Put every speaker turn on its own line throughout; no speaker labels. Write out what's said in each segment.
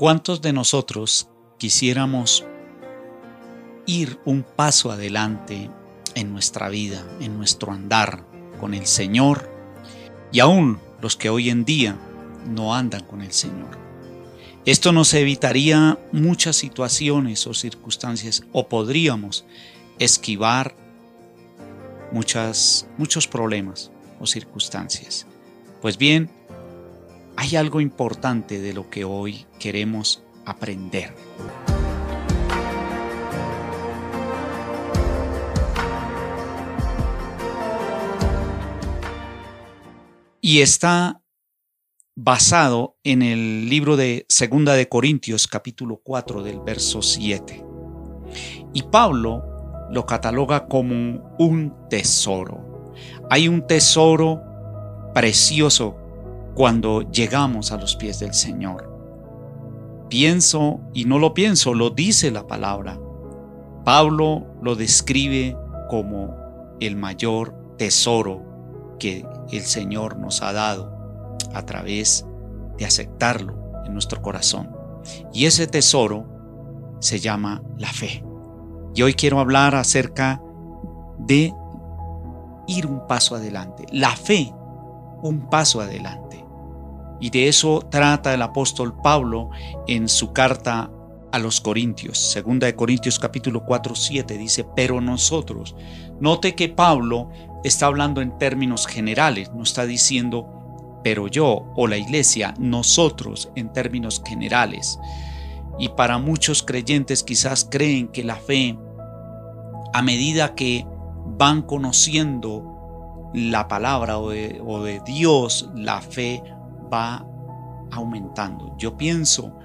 ¿Cuántos de nosotros quisiéramos ir un paso adelante en nuestra vida, en nuestro andar con el Señor y aún los que hoy en día no andan con el Señor? Esto nos evitaría muchas situaciones o circunstancias o podríamos esquivar muchas, muchos problemas o circunstancias. Pues bien, hay algo importante de lo que hoy queremos aprender. Y está basado en el libro de Segunda de Corintios capítulo 4 del verso 7. Y Pablo lo cataloga como un tesoro. Hay un tesoro precioso cuando llegamos a los pies del Señor. Pienso, y no lo pienso, lo dice la palabra. Pablo lo describe como el mayor tesoro que el Señor nos ha dado a través de aceptarlo en nuestro corazón. Y ese tesoro se llama la fe. Y hoy quiero hablar acerca de ir un paso adelante. La fe, un paso adelante. Y de eso trata el apóstol Pablo en su carta a los Corintios. Segunda de Corintios capítulo 4, 7 dice, pero nosotros. Note que Pablo está hablando en términos generales, no está diciendo, pero yo o la iglesia, nosotros en términos generales. Y para muchos creyentes quizás creen que la fe, a medida que van conociendo la palabra o de, de Dios, la fe va aumentando. Yo pienso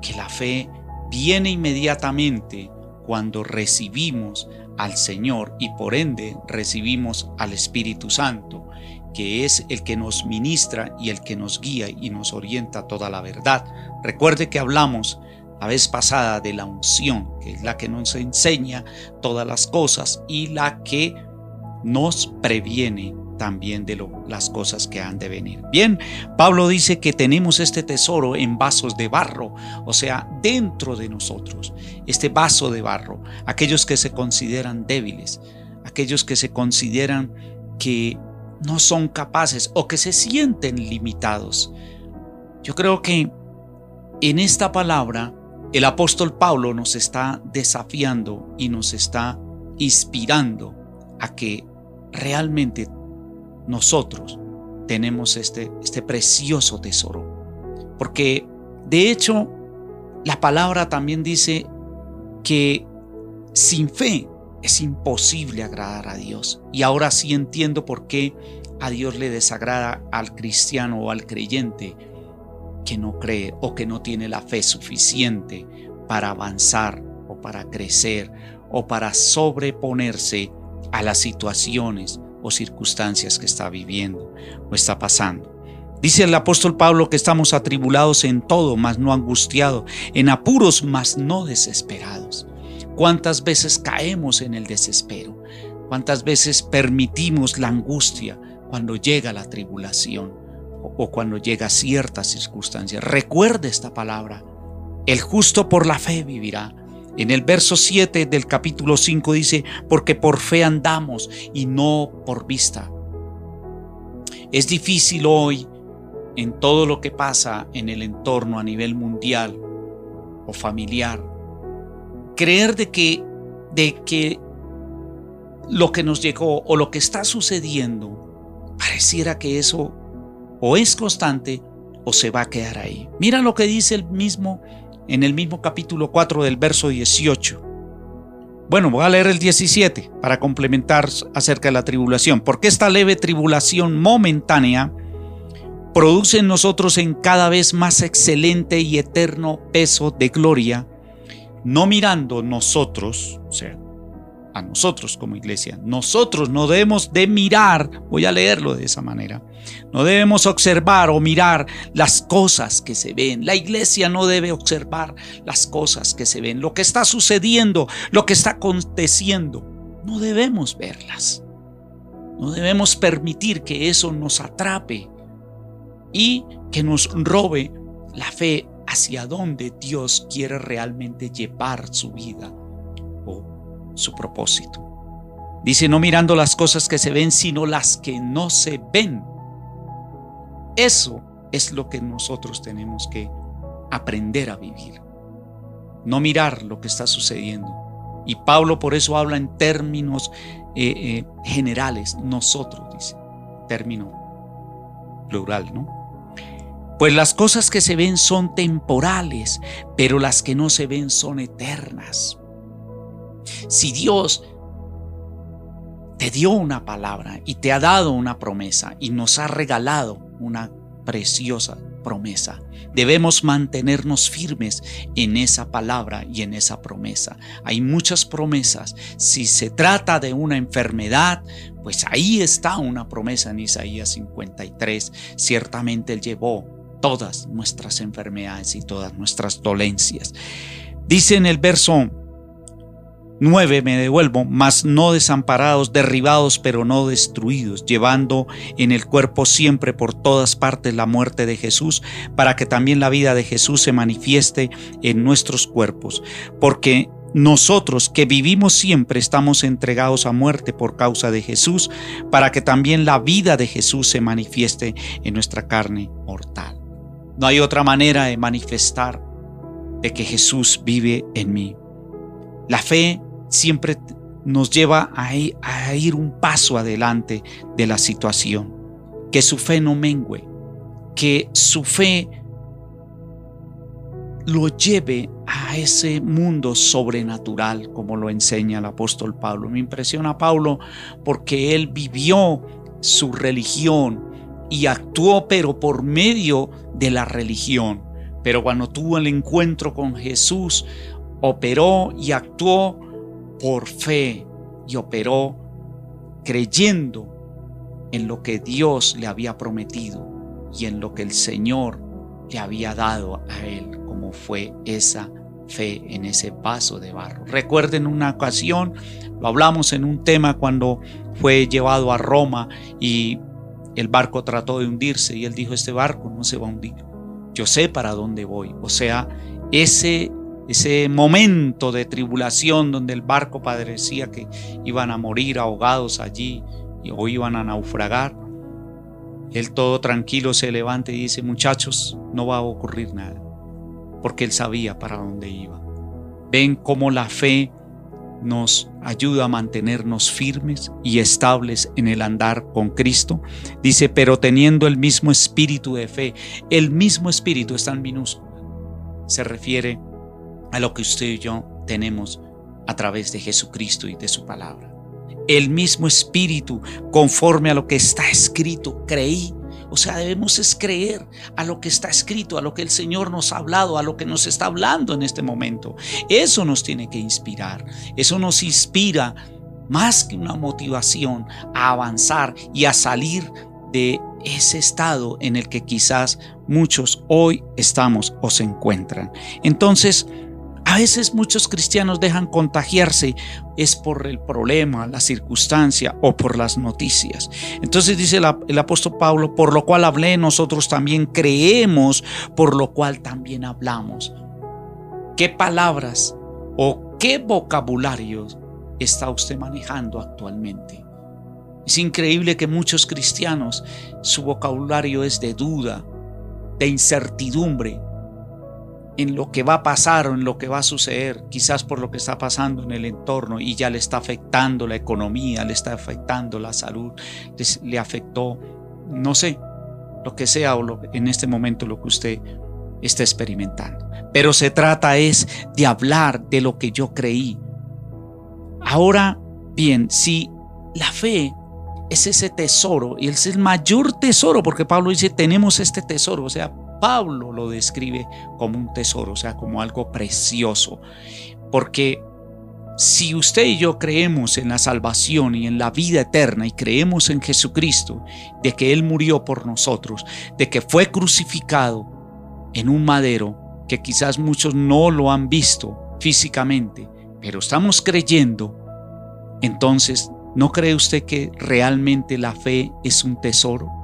que la fe viene inmediatamente cuando recibimos al Señor y por ende recibimos al Espíritu Santo, que es el que nos ministra y el que nos guía y nos orienta toda la verdad. Recuerde que hablamos la vez pasada de la unción, que es la que nos enseña todas las cosas y la que nos previene también de las cosas que han de venir. Bien, Pablo dice que tenemos este tesoro en vasos de barro, o sea, dentro de nosotros, este vaso de barro, aquellos que se consideran débiles, aquellos que se consideran que no son capaces o que se sienten limitados. Yo creo que en esta palabra el apóstol Pablo nos está desafiando y nos está inspirando a que realmente nosotros tenemos este, este precioso tesoro. Porque de hecho, la palabra también dice que sin fe es imposible agradar a Dios. Y ahora sí entiendo por qué a Dios le desagrada al cristiano o al creyente que no cree o que no tiene la fe suficiente para avanzar o para crecer o para sobreponerse a las situaciones o circunstancias que está viviendo o está pasando. Dice el apóstol Pablo que estamos atribulados en todo, mas no angustiados, en apuros, mas no desesperados. ¿Cuántas veces caemos en el desespero? ¿Cuántas veces permitimos la angustia cuando llega la tribulación o cuando llega cierta circunstancia? Recuerde esta palabra. El justo por la fe vivirá. En el verso 7 del capítulo 5 dice, porque por fe andamos y no por vista. Es difícil hoy, en todo lo que pasa en el entorno a nivel mundial o familiar, creer de que, de que lo que nos llegó o lo que está sucediendo, pareciera que eso o es constante o se va a quedar ahí. Mira lo que dice el mismo en el mismo capítulo 4 del verso 18. Bueno, voy a leer el 17 para complementar acerca de la tribulación. Porque esta leve tribulación momentánea produce en nosotros en cada vez más excelente y eterno peso de gloria, no mirando nosotros, o sea, a nosotros como iglesia. Nosotros no debemos de mirar, voy a leerlo de esa manera, no debemos observar o mirar las cosas que se ven. La iglesia no debe observar las cosas que se ven. Lo que está sucediendo, lo que está aconteciendo, no debemos verlas. No debemos permitir que eso nos atrape y que nos robe la fe hacia dónde Dios quiere realmente llevar su vida su propósito. Dice, no mirando las cosas que se ven, sino las que no se ven. Eso es lo que nosotros tenemos que aprender a vivir. No mirar lo que está sucediendo. Y Pablo por eso habla en términos eh, eh, generales, nosotros, dice, término plural, ¿no? Pues las cosas que se ven son temporales, pero las que no se ven son eternas. Si Dios te dio una palabra y te ha dado una promesa y nos ha regalado una preciosa promesa, debemos mantenernos firmes en esa palabra y en esa promesa. Hay muchas promesas. Si se trata de una enfermedad, pues ahí está una promesa en Isaías 53. Ciertamente Él llevó todas nuestras enfermedades y todas nuestras dolencias. Dice en el verso 9, me devuelvo, mas no desamparados, derribados, pero no destruidos, llevando en el cuerpo siempre por todas partes la muerte de Jesús, para que también la vida de Jesús se manifieste en nuestros cuerpos. Porque nosotros que vivimos siempre estamos entregados a muerte por causa de Jesús, para que también la vida de Jesús se manifieste en nuestra carne mortal. No hay otra manera de manifestar de que Jesús vive en mí. La fe siempre nos lleva a ir, un paso adelante de la situación. Que su fe no mengüe, que su fe lo lleve a ese mundo sobrenatural, como lo enseña el apóstol Pablo. Me impresiona Pablo porque él vivió su religión y actuó pero por medio de la religión. Pero cuando tuvo el encuentro con Jesús, operó y actuó por fe y operó creyendo en lo que Dios le había prometido y en lo que el Señor le había dado a él, como fue esa fe en ese vaso de barro. Recuerden una ocasión, lo hablamos en un tema cuando fue llevado a Roma y el barco trató de hundirse y él dijo, este barco no se va a hundir. Yo sé para dónde voy. O sea, ese, ese momento de tribulación donde el barco padecía que iban a morir ahogados allí o iban a naufragar, él todo tranquilo se levanta y dice, muchachos, no va a ocurrir nada, porque él sabía para dónde iba. Ven cómo la fe nos ayuda a mantenernos firmes y estables en el andar con Cristo. Dice, pero teniendo el mismo espíritu de fe, el mismo espíritu está en minúscula. Se refiere a lo que usted y yo tenemos a través de Jesucristo y de su palabra. El mismo espíritu conforme a lo que está escrito, creí o sea, debemos es creer a lo que está escrito, a lo que el Señor nos ha hablado, a lo que nos está hablando en este momento. Eso nos tiene que inspirar. Eso nos inspira más que una motivación a avanzar y a salir de ese estado en el que quizás muchos hoy estamos o se encuentran. Entonces, a veces muchos cristianos dejan contagiarse es por el problema, la circunstancia o por las noticias. Entonces dice el, apóstol Pablo, por lo cual hablé, nosotros también creemos, por lo cual también hablamos. ¿Qué palabras o qué vocabulario está usted manejando actualmente? Es increíble que muchos cristianos, su vocabulario es de duda, de incertidumbre, en lo que va a pasar o en lo que va a suceder, quizás por lo que está pasando en el entorno y ya le está afectando la economía, le está afectando la salud, le afectó, no sé, lo que sea o lo, en este momento lo que usted está experimentando. Pero se trata es de hablar de lo que yo creí. Ahora bien, si la fe es ese tesoro y es el mayor tesoro, porque Pablo dice, tenemos este tesoro, o sea, Pablo lo describe como un tesoro, o sea, como algo precioso. Porque si usted y yo creemos en la salvación y en la vida eterna y creemos en Jesucristo, de que Él murió por nosotros, de que fue crucificado en un madero, que quizás muchos no lo han visto físicamente, pero estamos creyendo, entonces, ¿no cree usted que realmente la fe es un tesoro?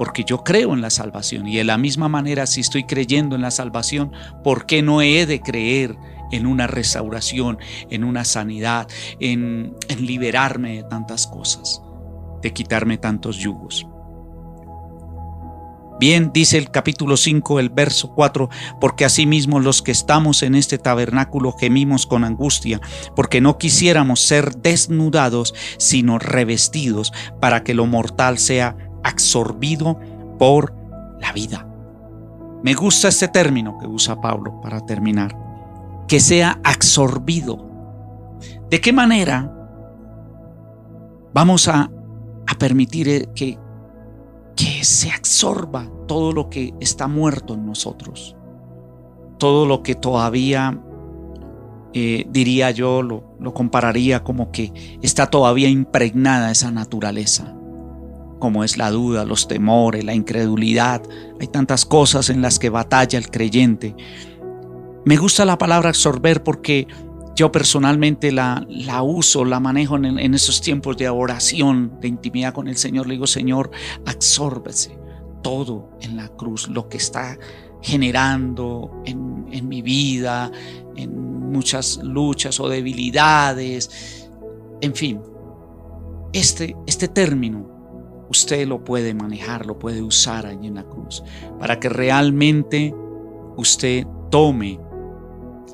Porque yo creo en la salvación y de la misma manera si estoy creyendo en la salvación, ¿por qué no he de creer en una restauración, en una sanidad, en, en liberarme de tantas cosas, de quitarme tantos yugos? Bien, dice el capítulo 5, el verso 4, porque asimismo los que estamos en este tabernáculo gemimos con angustia, porque no quisiéramos ser desnudados, sino revestidos, para que lo mortal sea absorbido por la vida. Me gusta este término que usa Pablo para terminar, que sea absorbido. ¿De qué manera vamos a, permitir que que se absorba todo lo que está muerto en nosotros, todo lo que todavía, eh, diría yo, lo, lo compararía como que está todavía impregnada esa naturaleza, como es la duda, los temores, la incredulidad. Hay tantas cosas en las que batalla el creyente. Me gusta la palabra absorber porque yo personalmente la, la uso, la manejo en, esos tiempos de oración, de intimidad con el Señor. Le digo, Señor, absórbese todo en la cruz, lo que está generando en, en mi vida, en muchas luchas o debilidades, en fin. Este, este término usted lo puede manejar, lo puede usar allí en la cruz, para que realmente usted tome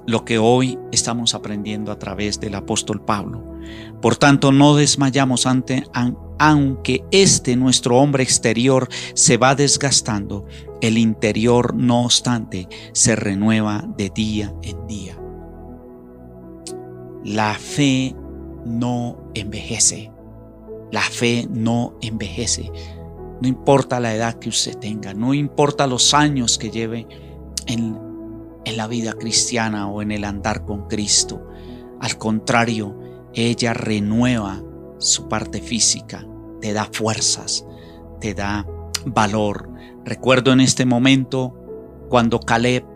lo que hoy estamos aprendiendo a través del apóstol Pablo. Por tanto, no desmayamos ante, aunque este nuestro hombre exterior se va desgastando, el interior, no obstante, se renueva de día en día. La fe no envejece. La fe no envejece. No importa la edad que usted tenga, no importa los años que lleve en, en la vida cristiana o en el andar con Cristo. Al contrario, ella renueva su parte física, te da fuerzas, te da valor. Recuerdo en este momento cuando Caleb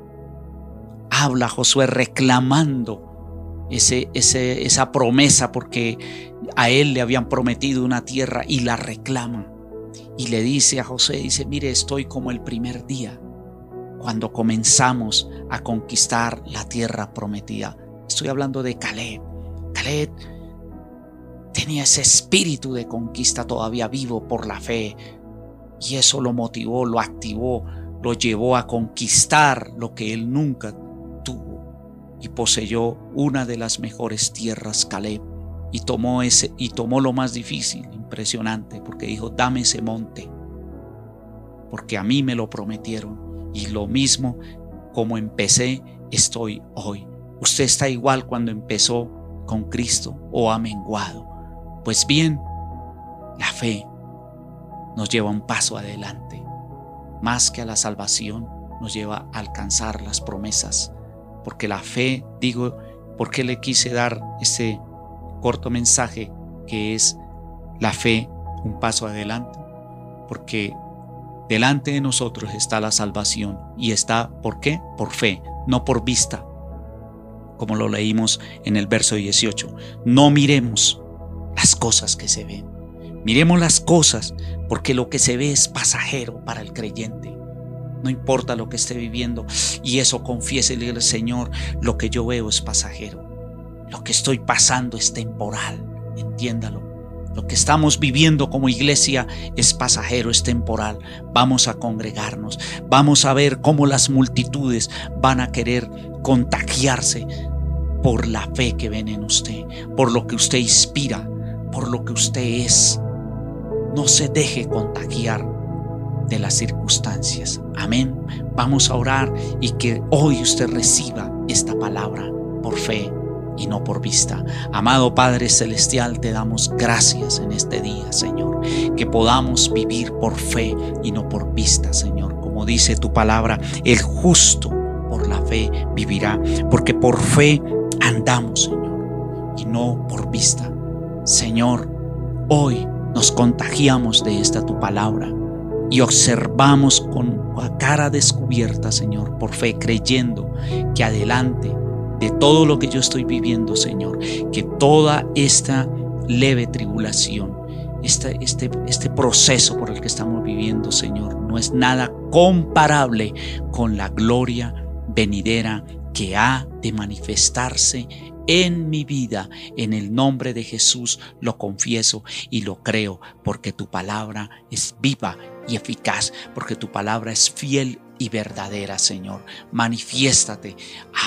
habla a Josué reclamando ese, esa promesa porque a él le habían prometido una tierra y la reclama. Y le dice a José, dice, mire, estoy como el primer día cuando comenzamos a conquistar la tierra prometida. Estoy hablando de Caleb. Caleb tenía ese espíritu de conquista todavía vivo por la fe y eso lo motivó, lo activó, lo llevó a conquistar lo que él nunca y poseyó una de las mejores tierras Caleb y tomó ese y tomó lo más difícil, impresionante, porque dijo, "Dame ese monte." Porque a mí me lo prometieron y lo mismo como empecé, estoy hoy. Usted está igual cuando empezó con Cristo o ha menguado. Pues bien, la fe nos lleva un paso adelante. Más que a la salvación, nos lleva a alcanzar las promesas. Porque la fe, digo, porque le quise dar ese corto mensaje que es la fe un paso adelante. Porque Delante de nosotros está la salvación y está, ¿por qué? Por fe, no por vista, como lo leímos en el verso 18. No miremos las cosas que se ven. Miremos las cosas porque lo que se ve es pasajero para el creyente. No importa lo que esté viviendo y eso confiésele al Señor, lo que yo veo es pasajero. Lo que estoy pasando es temporal, entiéndalo. Lo que estamos viviendo como iglesia es pasajero, es temporal. Vamos a congregarnos, vamos a ver cómo las multitudes van a querer contagiarse por la fe que ven en usted, por lo que usted inspira, por lo que usted es. No se deje contagiar de las circunstancias. Amén. Vamos a orar y que hoy usted reciba esta palabra por fe y no por vista. Amado Padre Celestial, te damos gracias en este día, Señor, que podamos vivir por fe y no por vista, Señor. Como dice tu palabra, el justo por la fe vivirá, porque por fe andamos, Señor, y no por vista. Señor, hoy nos contagiamos de esta tu palabra y observamos con cara descubierta, Señor, por fe, creyendo que adelante de todo lo que yo estoy viviendo, Señor, que toda esta leve tribulación este, este proceso por el que estamos viviendo, Señor, no es nada comparable con la gloria venidera que ha de manifestarse en mi vida. En el nombre de Jesús lo confieso y lo creo, porque tu palabra es viva y eficaz, porque tu palabra es fiel y verdadera, Señor. Manifiéstate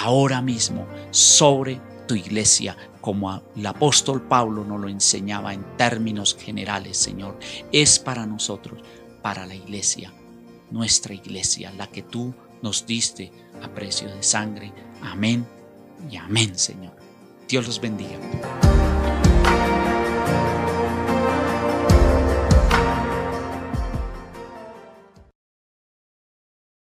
ahora mismo sobre tu iglesia, como el apóstol Pablo nos lo enseñaba en términos generales, Señor. Es para nosotros, para la iglesia, nuestra iglesia, la que tú nos diste a precio de sangre. Amén y amén, Señor. Dios los bendiga.